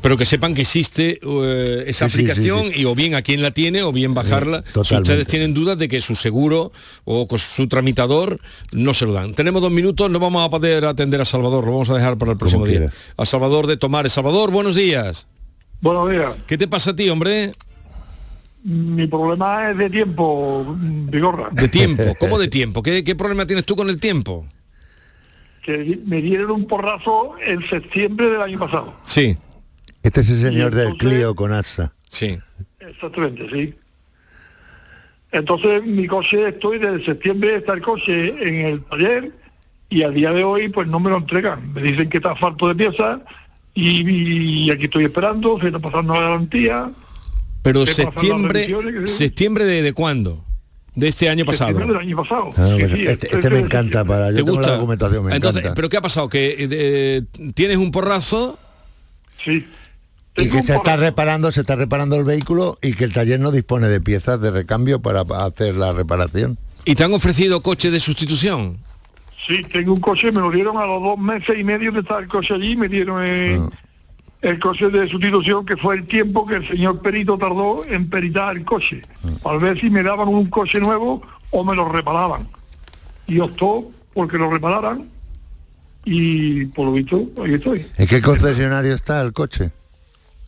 Pero que sepan que existe eh, esa Sí, sí, sí, aplicación sí. y o bien a quien la tiene o bien bajarla. si ustedes tienen dudas de que su seguro o con su tramitador no se lo dan. Tenemos dos minutos, no vamos a poder atender a Salvador, lo vamos a dejar para el próximo día. quieras. A Salvador de Tomar. Salvador, buenos días. Buenos días. ¿Qué te pasa a ti, hombre? Mi problema es de tiempo, Vigorra. De tiempo. [LAUGHS] ¿Cómo de tiempo? ¿Qué, qué problema tienes tú con el tiempo? Que me dieron un porrazo en septiembre del año pasado. Sí. Este es el señor del Clio con ASA. Sí. Exactamente, sí. Entonces mi coche, estoy desde septiembre, está el coche en el taller y al día de hoy pues no me lo entregan. Me dicen que está falto de piezas y, y aquí estoy esperando, se está pasando la garantía. Pero septiembre, septiembre de, de cuándo? De este año pasado. Del año pasado. Ah, Sí, bueno, sí, este, este me 13 de encanta para yo ¿Te tengo gusta? la documentación, me Entonces, encanta. ¿pero qué ha pasado? ¿Que eh, tienes un porrazo? Sí. Y que se está reparando, se está reparando el vehículo y que el taller no dispone de piezas de recambio para pa- hacer la reparación. ¿Y te han ofrecido coche de sustitución? Sí, tengo un coche, me lo dieron a los dos meses y medio de estar el coche allí, me dieron eh, el coche de sustitución, que fue el tiempo que el señor perito tardó en peritar el coche, para ver si me daban un coche nuevo o me lo reparaban. Y optó porque lo repararan y por lo visto, ahí estoy. ¿En qué concesionario está el coche?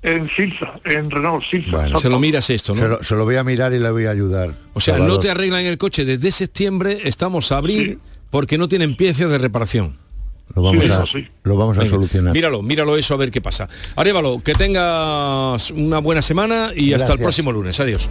En Silsa, en Renault Silsa. Se lo miras esto, ¿no? Se lo, se lo voy a mirar y le voy a ayudar. O sea, no te arreglan el coche desde septiembre, estamos a abril, porque no tienen piezas de reparación. Lo vamos, Sí, a, sí. lo vamos a Venga, solucionar. Míralo, míralo eso a ver qué pasa. Arévalo, que tengas una buena semana y hasta el próximo lunes. Adiós.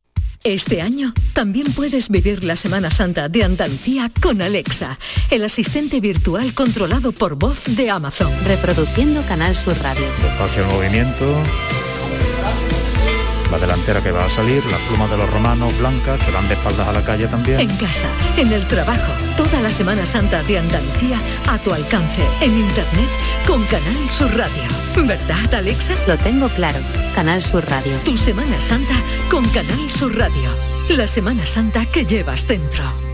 Este año también puedes vivir la Semana Santa de Andalucía con Alexa, el asistente virtual controlado por voz de Amazon. Reproduciendo Canal Sur Radio. Movimiento. La delantera que va a salir, las plumas de los romanos blancas que van de espaldas a la calle también. En casa, en el trabajo, toda la Semana Santa de Andalucía a tu alcance, en internet con Canal Sur Radio. ¿Verdad, Alexa? Lo tengo claro. Canal Sur Radio. Tu Semana Santa con Canal Sur Radio. La Semana Santa que llevas dentro.